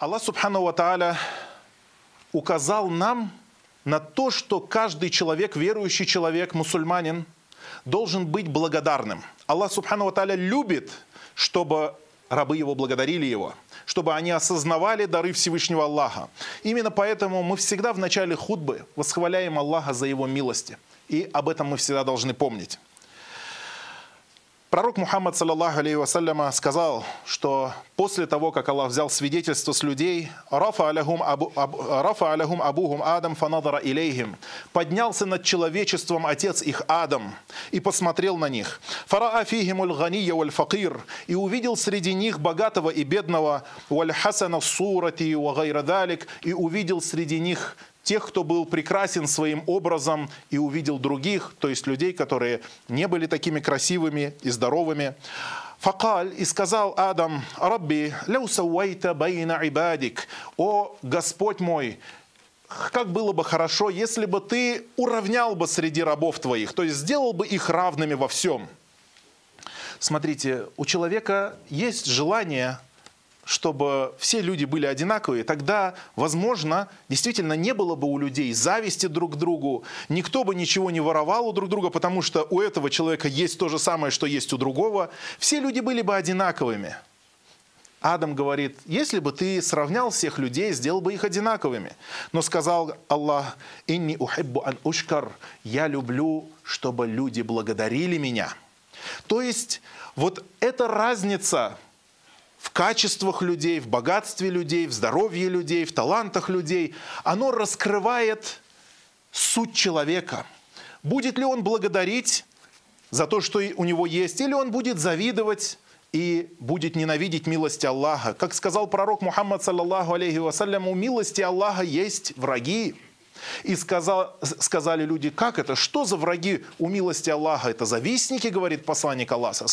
Аллах Субхану Ва Тааля указал нам на то, что каждый человек, верующий человек, мусульманин, должен быть благодарным. Аллах Субхану Ва Тааля любит, чтобы рабы его благодарили его, чтобы они осознавали дары Всевышнего Аллаха. Именно поэтому мы всегда в начале худбы восхваляем Аллаха за его милости. И об этом мы всегда должны помнить. Пророк Мухаммад, саллаллаху алейхи вассаляма, сказал, что после того, как Аллах взял свидетельство с людей, «Рафа алягум, абу, аб, абухум Адам фанадара илейхим», поднялся над человечеством отец их Адам и посмотрел на них. «فرأى فيهم الغني والفقير» и увидел среди них богатого и бедного «والحسن الصورة وغير и увидел среди них тех, кто был прекрасен своим образом и увидел других, то есть людей, которые не были такими красивыми и здоровыми. فقال и сказал Адам, رب، لو سويت بين عبادك, о Господь мой, как было бы хорошо, если бы ты уравнял бы среди рабов твоих, то есть сделал бы их равными во всем. Смотрите, у человека есть желание чтобы все люди были одинаковые, тогда, возможно, действительно не было бы у людей зависти друг к другу, никто бы ничего не воровал у друг друга, потому что у этого человека есть то же самое, что есть у другого. Все люди были бы одинаковыми. Адам говорит, если бы ты сравнял всех людей, сделал бы их одинаковыми. Но сказал Аллах, «Инни ухиббу ан ушкар» «Я люблю, чтобы люди благодарили меня». То есть вот эта разница – в качествах людей, в богатстве людей, в здоровье людей, в талантах людей. Оно раскрывает суть человека. Будет ли он благодарить за то, что у него есть, или он будет завидовать и будет ненавидеть милости Аллаха. Как сказал пророк Мухаммад, саллаллаху алейхи вассалям, у милости Аллаха есть враги. И сказал, сказали люди, как это, что за враги у милости Аллаха? Это завистники, говорит посланник Аллаха.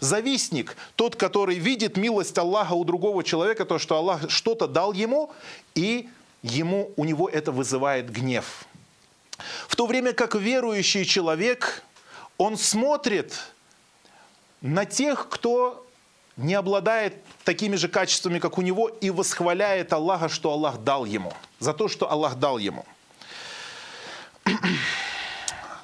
Завистник, тот, который видит милость Аллаха у другого человека, то, что Аллах что-то дал ему, и ему, у него это вызывает гнев. В то время как верующий человек, он смотрит на тех, кто не обладает такими же качествами, как у него, и восхваляет Аллаха, что Аллах дал ему, за то, что Аллах дал ему.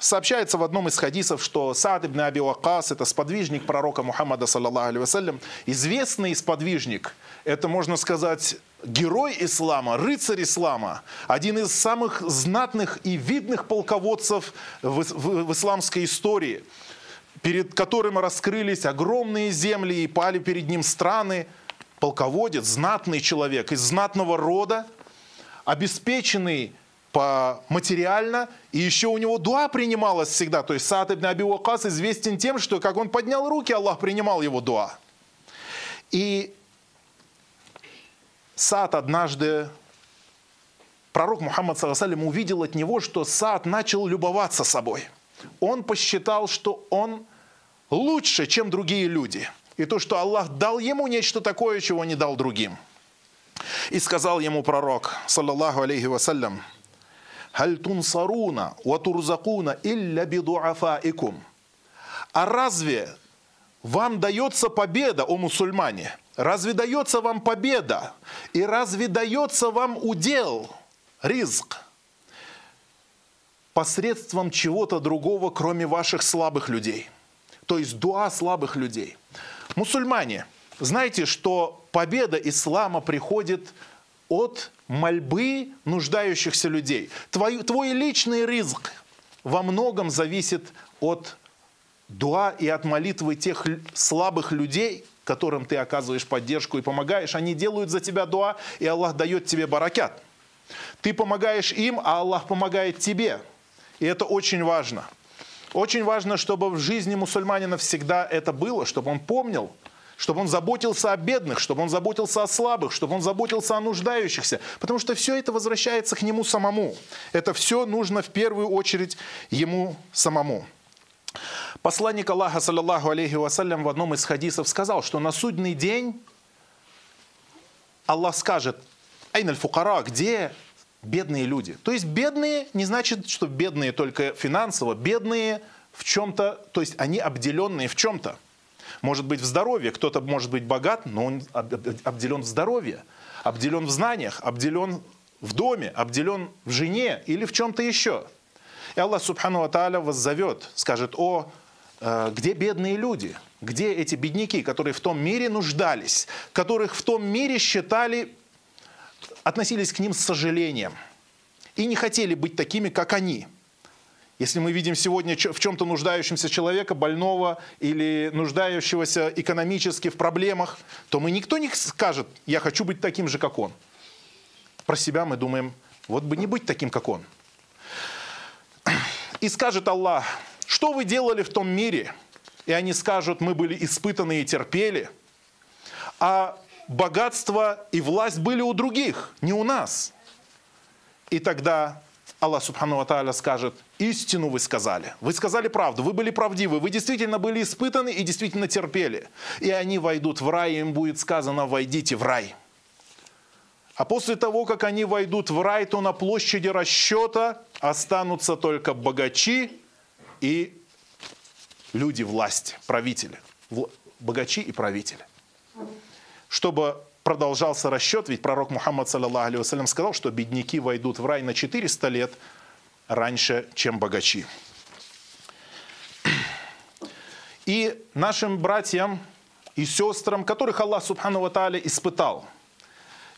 Сообщается в одном из хадисов, что Саад ибн Аби Вакас, это сподвижник пророка Мухаммада, саллаллаху вассалям, известный сподвижник, это, можно сказать, герой ислама, рыцарь ислама, один из самых знатных и видных полководцев в, в, в исламской истории, перед которым раскрылись огромные земли и пали перед ним страны, полководец, знатный человек из знатного рода, обеспеченный по материально, и еще у него дуа принималась всегда. То есть Саад ибн Аби Вакас известен тем, что как он поднял руки, Аллах принимал его дуа. И Саад однажды, пророк Мухаммад Саласалим увидел от него, что Саад начал любоваться собой. Он посчитал, что он лучше, чем другие люди. И то, что Аллах дал ему нечто такое, чего не дал другим. И сказал ему пророк, саллаллаху алейхи вассалям, «Халь тунсаруна ва турзакуна илля бидуафаикум». А разве вам дается победа, о мусульмане? Разве дается вам победа? И разве дается вам удел, ризк, посредством чего-то другого, кроме ваших слабых людей? То есть дуа слабых людей. Мусульмане, знаете, что победа ислама приходит от мольбы нуждающихся людей. Твой, твой личный ризк во многом зависит от дуа и от молитвы тех слабых людей, которым ты оказываешь поддержку и помогаешь. Они делают за тебя дуа, и Аллах дает тебе баракят. Ты помогаешь им, а Аллах помогает тебе. И это очень важно. Очень важно, чтобы в жизни мусульманина всегда это было, чтобы он помнил, чтобы он заботился о бедных, чтобы он заботился о слабых, чтобы он заботился о нуждающихся. Потому что все это возвращается к нему самому. Это все нужно в первую очередь ему самому. Посланник Аллаха, саллаллаху алейхи вассалям, в одном из хадисов сказал, что на судный день Аллах скажет, «Айналь фукара, где бедные люди?» То есть бедные не значит, что бедные только финансово, бедные в чем-то, то есть они обделенные в чем-то. Может быть в здоровье, кто-то может быть богат, но он обделен в здоровье. обделен в знаниях, обделен в доме, обделен в жене или в чем-то еще. И Аллах Субхану Ата'аля вас зовет, скажет, о, э, где бедные люди, где эти бедняки, которые в том мире нуждались, которых в том мире считали, относились к ним с сожалением и не хотели быть такими, как они. Если мы видим сегодня в чем-то нуждающемся человека, больного или нуждающегося экономически в проблемах, то мы никто не скажет, я хочу быть таким же, как он. Про себя мы думаем, вот бы не быть таким, как он. И скажет Аллах, что вы делали в том мире? И они скажут, мы были испытаны и терпели, а богатство и власть были у других, не у нас. И тогда Аллах Субхану Ва скажет, истину вы сказали. Вы сказали правду, вы были правдивы, вы действительно были испытаны и действительно терпели. И они войдут в рай, и им будет сказано, войдите в рай. А после того, как они войдут в рай, то на площади расчета останутся только богачи и люди власти, правители. Богачи и правители. Чтобы продолжался расчет, ведь пророк Мухаммад, саллиллаху сказал, что бедняки войдут в рай на 400 лет раньше, чем богачи. И нашим братьям и сестрам, которых Аллах Субхану Ва испытал –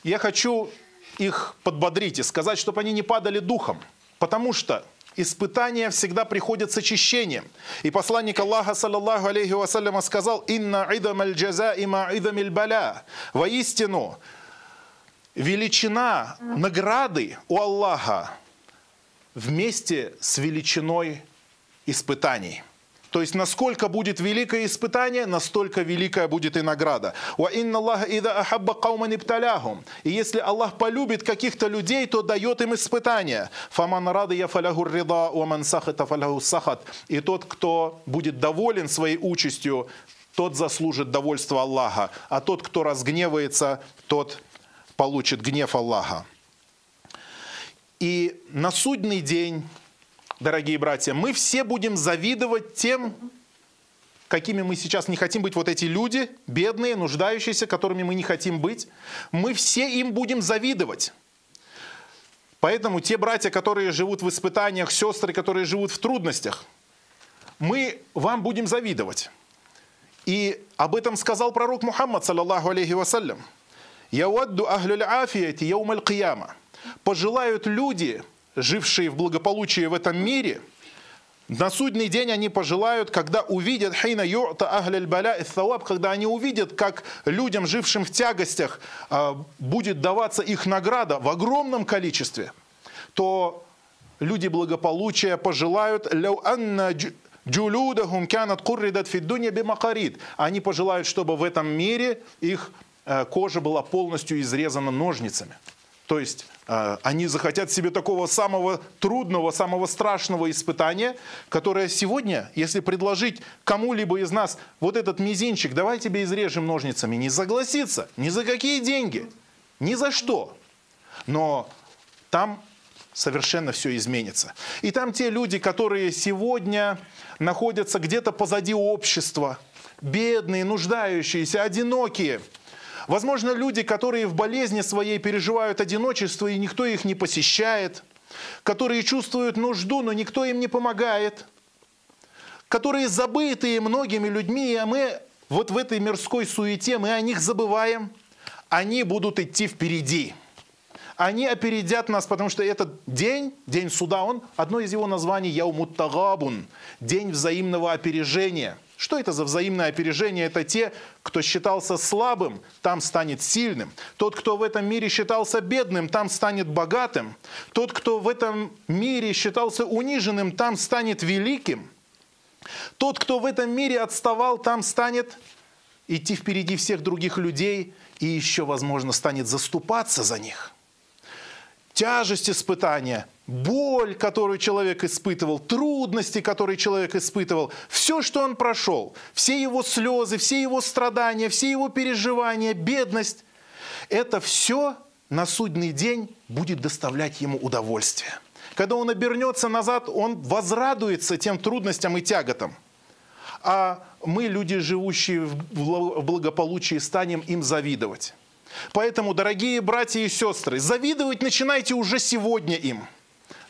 я хочу их подбодрить и сказать, чтобы они не падали духом, потому что испытания всегда приходят с очищением. И посланник Аллаха, саллаллаху алейхи вассаляма, сказал, «Инна идам аль джаза има идам баля». Воистину, величина награды у Аллаха вместе с величиной испытаний – то есть, насколько будет великое испытание, настолько великая будет и награда. И если Аллах полюбит каких-то людей, то дает им испытания. И тот, кто будет доволен своей участью, тот заслужит довольство Аллаха. А тот, кто разгневается, тот получит гнев Аллаха. И на судный день дорогие братья, мы все будем завидовать тем, какими мы сейчас не хотим быть, вот эти люди, бедные, нуждающиеся, которыми мы не хотим быть, мы все им будем завидовать. Поэтому те братья, которые живут в испытаниях, сестры, которые живут в трудностях, мы вам будем завидовать. И об этом сказал пророк Мухаммад, саллаллаху алейхи вассалям. «Яwaddu ахлюль афияти яумаль кияма». Пожелают люди, жившие в благополучии в этом мире, на судный день они пожелают, когда увидят хайна ю'та ахляль баля и thawab, когда они увидят, как людям, жившим в тягостях, а, будет даваться их награда в огромном количестве, то люди благополучия пожелают «Ляу анна джулюдахум кянат курридат фиддунья бимакарид». Они пожелают, чтобы в этом мире их э, кожа была полностью изрезана ножницами. То есть э, они захотят себе такого самого трудного, самого страшного испытания, которое сегодня, если предложить кому-либо из нас вот этот мизинчик, давай тебе изрежем ножницами, не согласится, ни за какие деньги, ни за что. Но там совершенно все изменится. И там те люди, которые сегодня находятся где-то позади общества, бедные, нуждающиеся, одинокие – Возможно, люди, которые в болезни своей переживают одиночество, и никто их не посещает, которые чувствуют нужду, но никто им не помогает, которые забытые многими людьми, а мы вот в этой мирской суете, мы о них забываем, они будут идти впереди. Они опередят нас, потому что этот день, день суда, он, одно из его названий, Яумуттагабун, день взаимного опережения – что это за взаимное опережение? Это те, кто считался слабым, там станет сильным. Тот, кто в этом мире считался бедным, там станет богатым. Тот, кто в этом мире считался униженным, там станет великим. Тот, кто в этом мире отставал, там станет идти впереди всех других людей и еще, возможно, станет заступаться за них. Тяжесть испытания, боль, которую человек испытывал, трудности, которые человек испытывал, все, что он прошел, все его слезы, все его страдания, все его переживания, бедность, это все на судный день будет доставлять ему удовольствие. Когда он обернется назад, он возрадуется тем трудностям и тяготам. А мы, люди, живущие в благополучии, станем им завидовать. Поэтому, дорогие братья и сестры, завидовать начинайте уже сегодня им.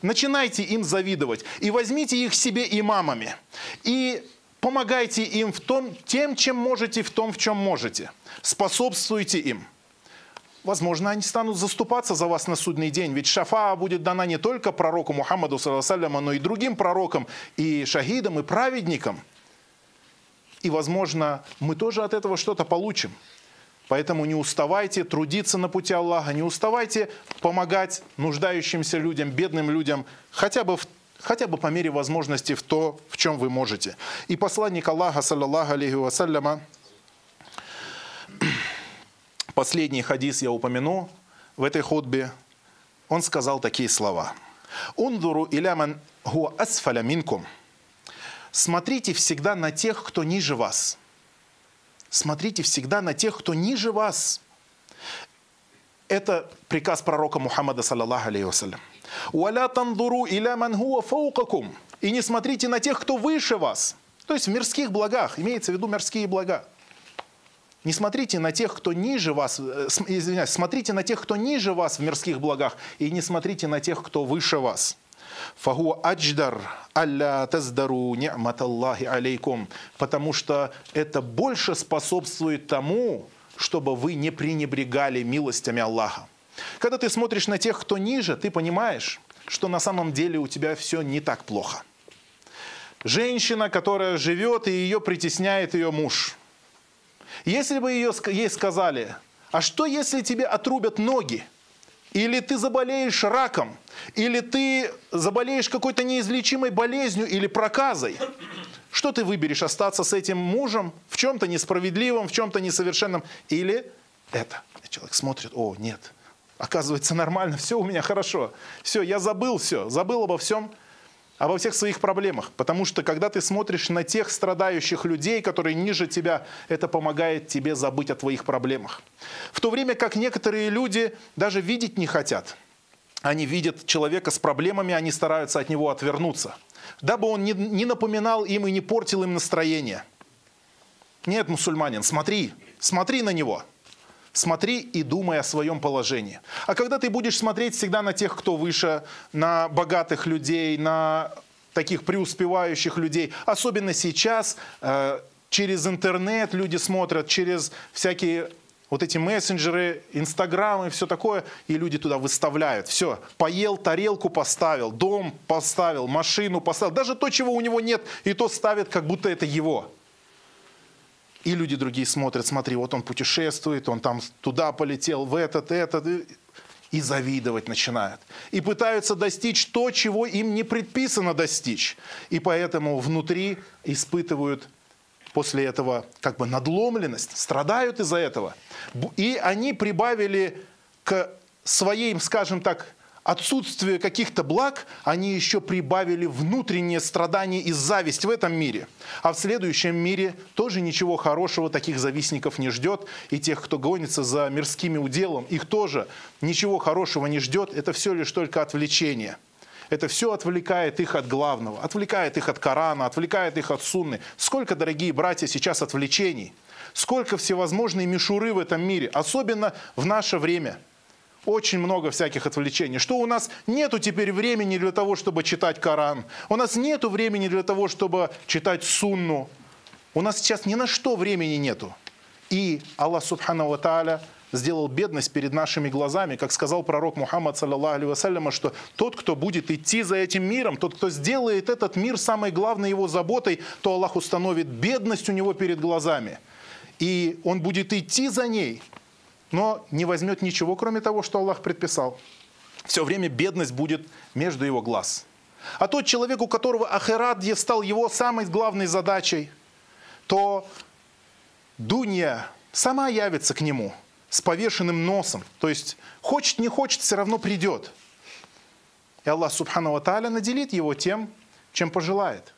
Начинайте им завидовать. И возьмите их себе имамами. И помогайте им в том, тем, чем можете, в том, в чем можете. Способствуйте им. Возможно, они станут заступаться за вас на судный день. Ведь шафа будет дана не только пророку Мухаммаду, но и другим пророкам, и шахидам, и праведникам. И, возможно, мы тоже от этого что-то получим. Поэтому не уставайте трудиться на пути Аллаха, не уставайте помогать нуждающимся людям, бедным людям, хотя бы в хотя бы по мере возможности в то, в чем вы можете. И посланник Аллаха, саллаллаху алейхи вассаляма, последний хадис я упомяну в этой худбе, он сказал такие слова. «Ундуру иляман хуа асфаля минкум». Смотрите всегда на тех, кто ниже вас. Смотрите всегда на тех, кто ниже вас. Это приказ пророка Мухаммада, саллаллаху алейхи вассалям. «Уаля тандуру иля ман хуа фаукакум». И не смотрите на тех, кто выше вас. То есть в мирских благах, имеется в виду мирские блага. Не смотрите на тех, кто ниже вас, э, извиняюсь, смотрите на тех, кто ниже вас в мирских благах, и не смотрите на тех, кто выше вас. Фаху адждар алля таздару ни'маталлахи алейкум. Потому что это больше способствует тому, чтобы вы не пренебрегали милостями Аллаха. Когда ты смотришь на тех, кто ниже, ты понимаешь, что на самом деле у тебя все не так плохо. Женщина, которая живет, и ее притесняет ее муж – если бы ее, ей сказали, а что если тебе отрубят ноги? Или ты заболеешь раком, или ты заболеешь какой-то неизлечимой болезнью или проказой. Что ты выберешь? Остаться с этим мужем в чем-то несправедливом, в чем-то несовершенном? Или это? Человек смотрит, о, нет, оказывается нормально, все у меня хорошо. Все, я забыл все, забыл обо всем, обо всех своих проблемах. Потому что когда ты смотришь на тех страдающих людей, которые ниже тебя, это помогает тебе забыть о твоих проблемах. В то время как некоторые люди даже видеть не хотят. Они видят человека с проблемами, они стараются от него отвернуться. Дабы он не, не напоминал им и не портил им настроение. Нет, мусульманин, смотри, смотри на него – Смотри и думай о своем положении. А когда ты будешь смотреть всегда на тех, кто выше, на богатых людей, на таких преуспевающих людей, особенно сейчас, э, через интернет люди смотрят, через всякие вот эти мессенджеры, инстаграмы, все такое, и люди туда выставляют. Все, поел, тарелку поставил, дом поставил, машину поставил, даже то, чего у него нет, и то ставит, как будто это его. И люди другие смотрят, смотри, вот он путешествует, он там туда полетел, в этот, этот, и завидовать начинают. И пытаются достичь то, чего им не предписано достичь. И поэтому внутри испытывают после этого как бы надломленность, страдают из-за этого. И они прибавили к своей, скажем так, отсутствие каких-то благ, они еще прибавили внутреннее страдание и зависть в этом мире. А в следующем мире тоже ничего хорошего таких завистников не ждет. И тех, кто гонится за мирскими уделом, их тоже ничего хорошего не ждет. Это все лишь только отвлечение. Это все отвлекает их от главного, отвлекает их от Корана, отвлекает их от Сунны. Сколько, дорогие братья, сейчас отвлечений, сколько всевозможной мишуры в этом мире, особенно в наше время – очень много всяких отвлечений. Что у нас нету теперь времени для того, чтобы читать Коран. У нас нету времени для того, чтобы читать Сунну. У нас сейчас ни на что времени нету. И Аллах Субхану Ва Тааля сделал бедность перед нашими глазами, как сказал пророк Мухаммад, вассаляма, что тот, кто будет идти за этим миром, тот, кто сделает этот мир самой главной его заботой, то Аллах установит бедность у него перед глазами. И он будет идти за ней, но не возьмет ничего, кроме того, что Аллах предписал. Все время бедность будет между его глаз. А тот человек, у которого ахират стал его самой главной задачей, то дунья сама явится к нему с повешенным носом. То есть хочет, не хочет, все равно придет. И Аллах Субхану Ва наделит его тем, чем пожелает.